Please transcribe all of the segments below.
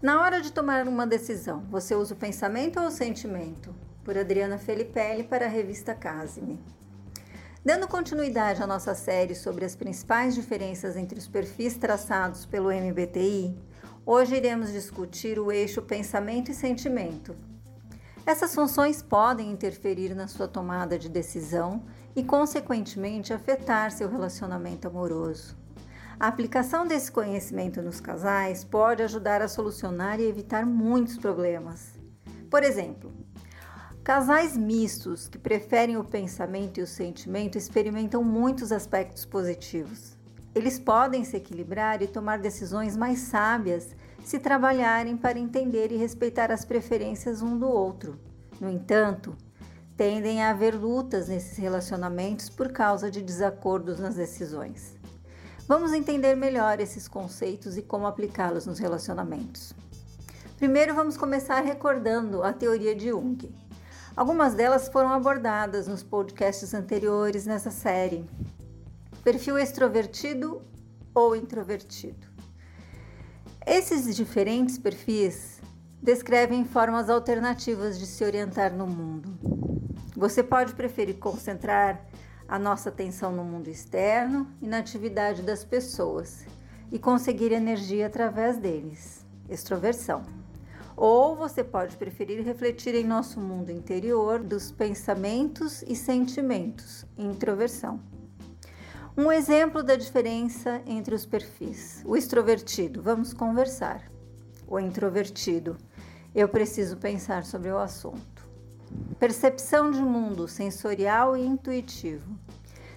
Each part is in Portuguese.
Na hora de tomar uma decisão, você usa o pensamento ou o sentimento? Por Adriana Felipelli para a revista Casime. Dando continuidade à nossa série sobre as principais diferenças entre os perfis traçados pelo MBTI, hoje iremos discutir o eixo pensamento e sentimento. Essas funções podem interferir na sua tomada de decisão e, consequentemente, afetar seu relacionamento amoroso. A aplicação desse conhecimento nos casais pode ajudar a solucionar e evitar muitos problemas. Por exemplo, casais mistos que preferem o pensamento e o sentimento experimentam muitos aspectos positivos. Eles podem se equilibrar e tomar decisões mais sábias se trabalharem para entender e respeitar as preferências um do outro. No entanto, tendem a haver lutas nesses relacionamentos por causa de desacordos nas decisões. Vamos entender melhor esses conceitos e como aplicá-los nos relacionamentos. Primeiro, vamos começar recordando a teoria de Jung. Algumas delas foram abordadas nos podcasts anteriores nessa série. Perfil extrovertido ou introvertido. Esses diferentes perfis descrevem formas alternativas de se orientar no mundo. Você pode preferir concentrar a nossa atenção no mundo externo e na atividade das pessoas e conseguir energia através deles, extroversão. Ou você pode preferir refletir em nosso mundo interior dos pensamentos e sentimentos, introversão. Um exemplo da diferença entre os perfis. O extrovertido, vamos conversar. O introvertido, eu preciso pensar sobre o assunto. Percepção de mundo sensorial e intuitivo.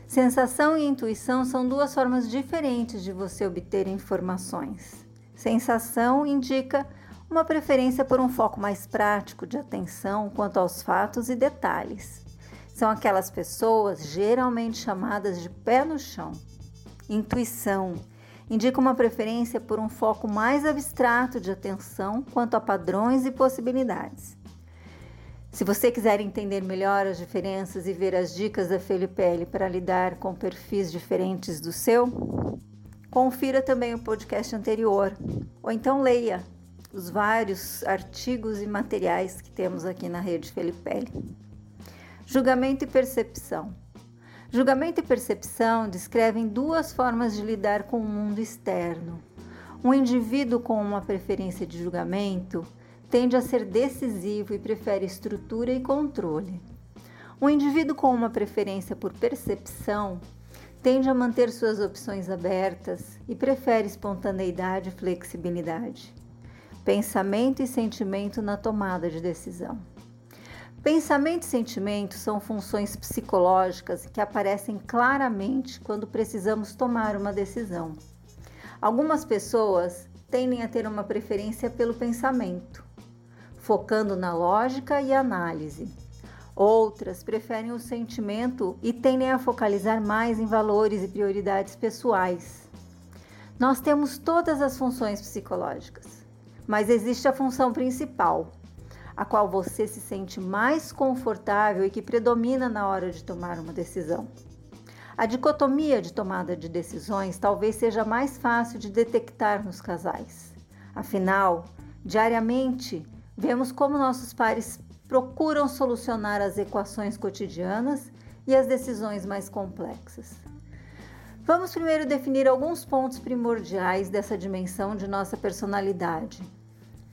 Sensação e intuição são duas formas diferentes de você obter informações. Sensação indica uma preferência por um foco mais prático de atenção quanto aos fatos e detalhes. São aquelas pessoas geralmente chamadas de pé no chão. Intuição indica uma preferência por um foco mais abstrato de atenção quanto a padrões e possibilidades. Se você quiser entender melhor as diferenças e ver as dicas da Felipelli para lidar com perfis diferentes do seu, confira também o podcast anterior, ou então leia os vários artigos e materiais que temos aqui na rede Felipelli. Julgamento e percepção. Julgamento e percepção descrevem duas formas de lidar com o mundo externo. Um indivíduo com uma preferência de julgamento tende a ser decisivo e prefere estrutura e controle. Um indivíduo com uma preferência por percepção tende a manter suas opções abertas e prefere espontaneidade e flexibilidade. Pensamento e sentimento na tomada de decisão. Pensamento e sentimento são funções psicológicas que aparecem claramente quando precisamos tomar uma decisão. Algumas pessoas tendem a ter uma preferência pelo pensamento, focando na lógica e análise. Outras preferem o sentimento e tendem a focalizar mais em valores e prioridades pessoais. Nós temos todas as funções psicológicas, mas existe a função principal, a qual você se sente mais confortável e que predomina na hora de tomar uma decisão. A dicotomia de tomada de decisões talvez seja mais fácil de detectar nos casais. Afinal, diariamente Vemos como nossos pares procuram solucionar as equações cotidianas e as decisões mais complexas. Vamos primeiro definir alguns pontos primordiais dessa dimensão de nossa personalidade.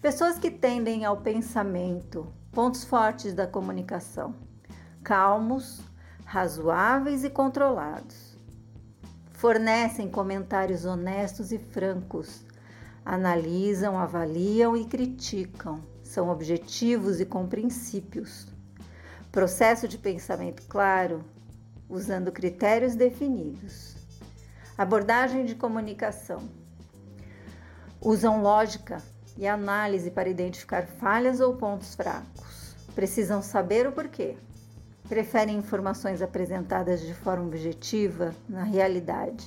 Pessoas que tendem ao pensamento, pontos fortes da comunicação, calmos, razoáveis e controlados. Fornecem comentários honestos e francos, analisam, avaliam e criticam são objetivos e com princípios. Processo de pensamento claro, usando critérios definidos. Abordagem de comunicação. Usam lógica e análise para identificar falhas ou pontos fracos. Precisam saber o porquê. Preferem informações apresentadas de forma objetiva na realidade.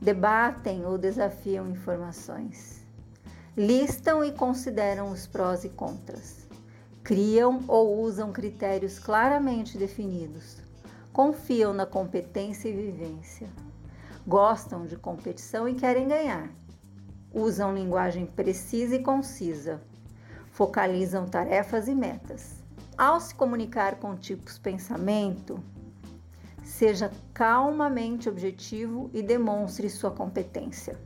Debatem ou desafiam informações listam e consideram os prós e contras, criam ou usam critérios claramente definidos, confiam na competência e vivência, gostam de competição e querem ganhar, usam linguagem precisa e concisa, focalizam tarefas e metas. Ao se comunicar com tipos pensamento, seja calmamente objetivo e demonstre sua competência.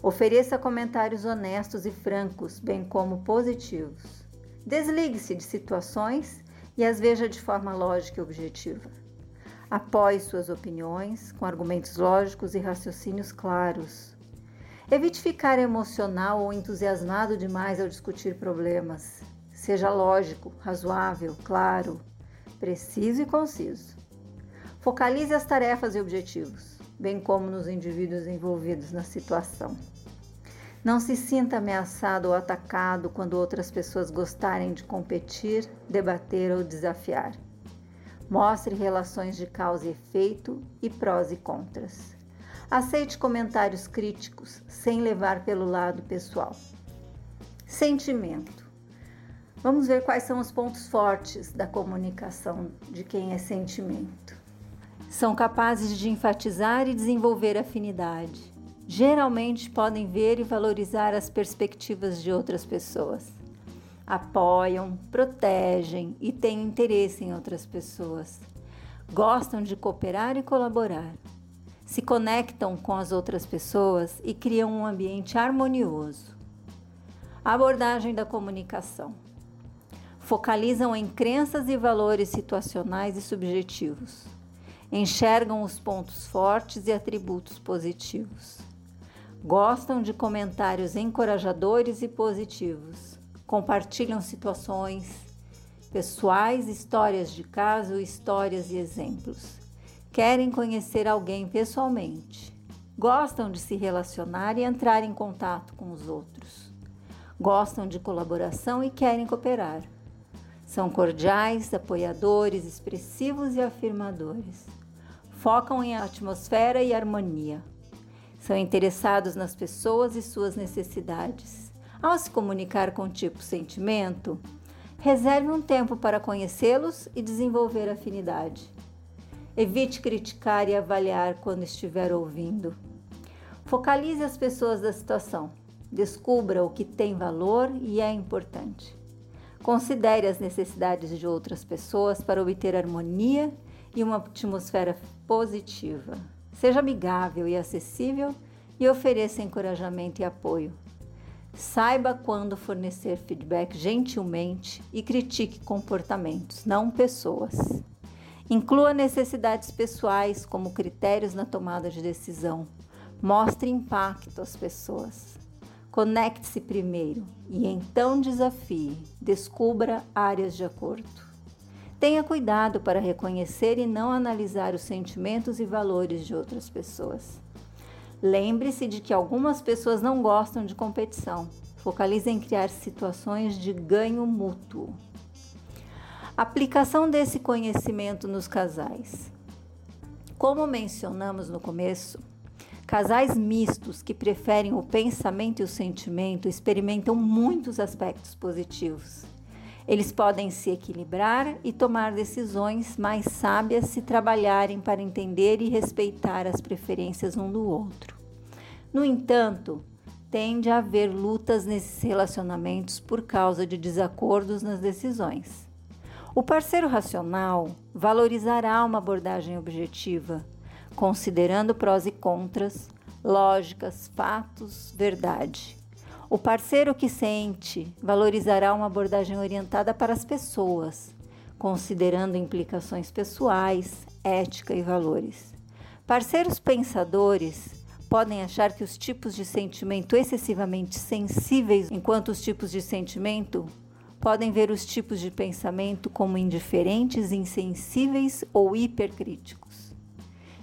Ofereça comentários honestos e francos, bem como positivos. Desligue-se de situações e as veja de forma lógica e objetiva. Apoie suas opiniões com argumentos lógicos e raciocínios claros. Evite ficar emocional ou entusiasmado demais ao discutir problemas. Seja lógico, razoável, claro, preciso e conciso. Focalize as tarefas e objetivos, bem como nos indivíduos envolvidos na situação. Não se sinta ameaçado ou atacado quando outras pessoas gostarem de competir, debater ou desafiar. Mostre relações de causa e efeito e prós e contras. Aceite comentários críticos sem levar pelo lado pessoal. Sentimento. Vamos ver quais são os pontos fortes da comunicação de quem é sentimento. São capazes de enfatizar e desenvolver afinidade. Geralmente podem ver e valorizar as perspectivas de outras pessoas. Apoiam, protegem e têm interesse em outras pessoas. Gostam de cooperar e colaborar se conectam com as outras pessoas e criam um ambiente harmonioso. A abordagem da comunicação. Focalizam em crenças e valores situacionais e subjetivos. Enxergam os pontos fortes e atributos positivos. Gostam de comentários encorajadores e positivos. Compartilham situações pessoais, histórias de caso, histórias e exemplos querem conhecer alguém pessoalmente, gostam de se relacionar e entrar em contato com os outros, gostam de colaboração e querem cooperar. São cordiais, apoiadores, expressivos e afirmadores. Focam em atmosfera e harmonia. São interessados nas pessoas e suas necessidades. Ao se comunicar com o tipo sentimento, reserve um tempo para conhecê-los e desenvolver afinidade. Evite criticar e avaliar quando estiver ouvindo. Focalize as pessoas da situação. Descubra o que tem valor e é importante. Considere as necessidades de outras pessoas para obter harmonia e uma atmosfera positiva. Seja amigável e acessível e ofereça encorajamento e apoio. Saiba quando fornecer feedback gentilmente e critique comportamentos, não pessoas. Inclua necessidades pessoais como critérios na tomada de decisão. Mostre impacto às pessoas. Conecte-se primeiro e então desafie, descubra áreas de acordo. Tenha cuidado para reconhecer e não analisar os sentimentos e valores de outras pessoas. Lembre-se de que algumas pessoas não gostam de competição. Focalize em criar situações de ganho mútuo. Aplicação desse conhecimento nos casais. Como mencionamos no começo, casais mistos que preferem o pensamento e o sentimento experimentam muitos aspectos positivos. Eles podem se equilibrar e tomar decisões mais sábias se trabalharem para entender e respeitar as preferências um do outro. No entanto, tende a haver lutas nesses relacionamentos por causa de desacordos nas decisões. O parceiro racional valorizará uma abordagem objetiva, considerando prós e contras, lógicas, fatos, verdade. O parceiro que sente valorizará uma abordagem orientada para as pessoas, considerando implicações pessoais, ética e valores. Parceiros pensadores podem achar que os tipos de sentimento excessivamente sensíveis, enquanto os tipos de sentimento podem ver os tipos de pensamento como indiferentes, insensíveis ou hipercríticos.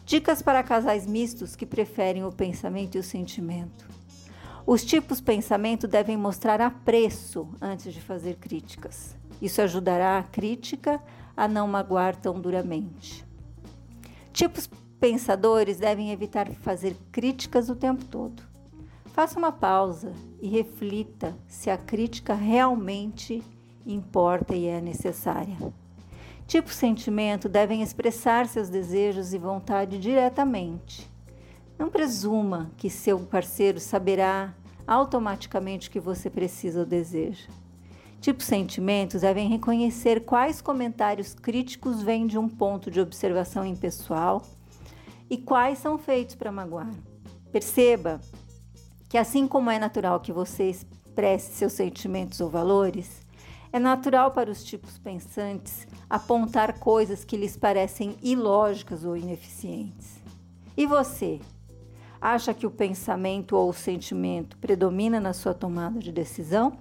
Dicas para casais mistos que preferem o pensamento e o sentimento. Os tipos pensamento devem mostrar apreço antes de fazer críticas. Isso ajudará a crítica a não magoar tão duramente. Tipos pensadores devem evitar fazer críticas o tempo todo. Faça uma pausa e reflita se a crítica realmente importa e é necessária. Tipo sentimento devem expressar seus desejos e vontade diretamente. Não presuma que seu parceiro saberá automaticamente o que você precisa ou deseja. Tipos sentimentos devem reconhecer quais comentários críticos vêm de um ponto de observação impessoal e quais são feitos para magoar. Perceba que, assim como é natural que você expresse seus sentimentos ou valores, é natural para os tipos pensantes apontar coisas que lhes parecem ilógicas ou ineficientes. E você? Acha que o pensamento ou o sentimento predomina na sua tomada de decisão?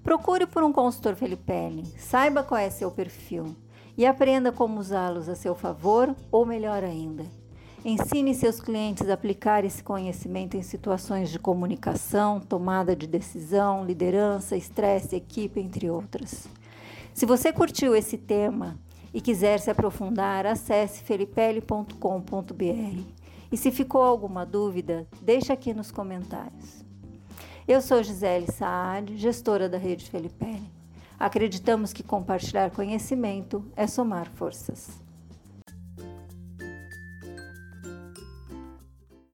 Procure por um consultor Felipe, saiba qual é seu perfil e aprenda como usá-los a seu favor ou melhor ainda. Ensine seus clientes a aplicar esse conhecimento em situações de comunicação, tomada de decisão, liderança, estresse, equipe, entre outras. Se você curtiu esse tema e quiser se aprofundar, acesse felipele.com.br. E se ficou alguma dúvida, deixe aqui nos comentários. Eu sou Gisele Saad, gestora da Rede Felipele. Acreditamos que compartilhar conhecimento é somar forças.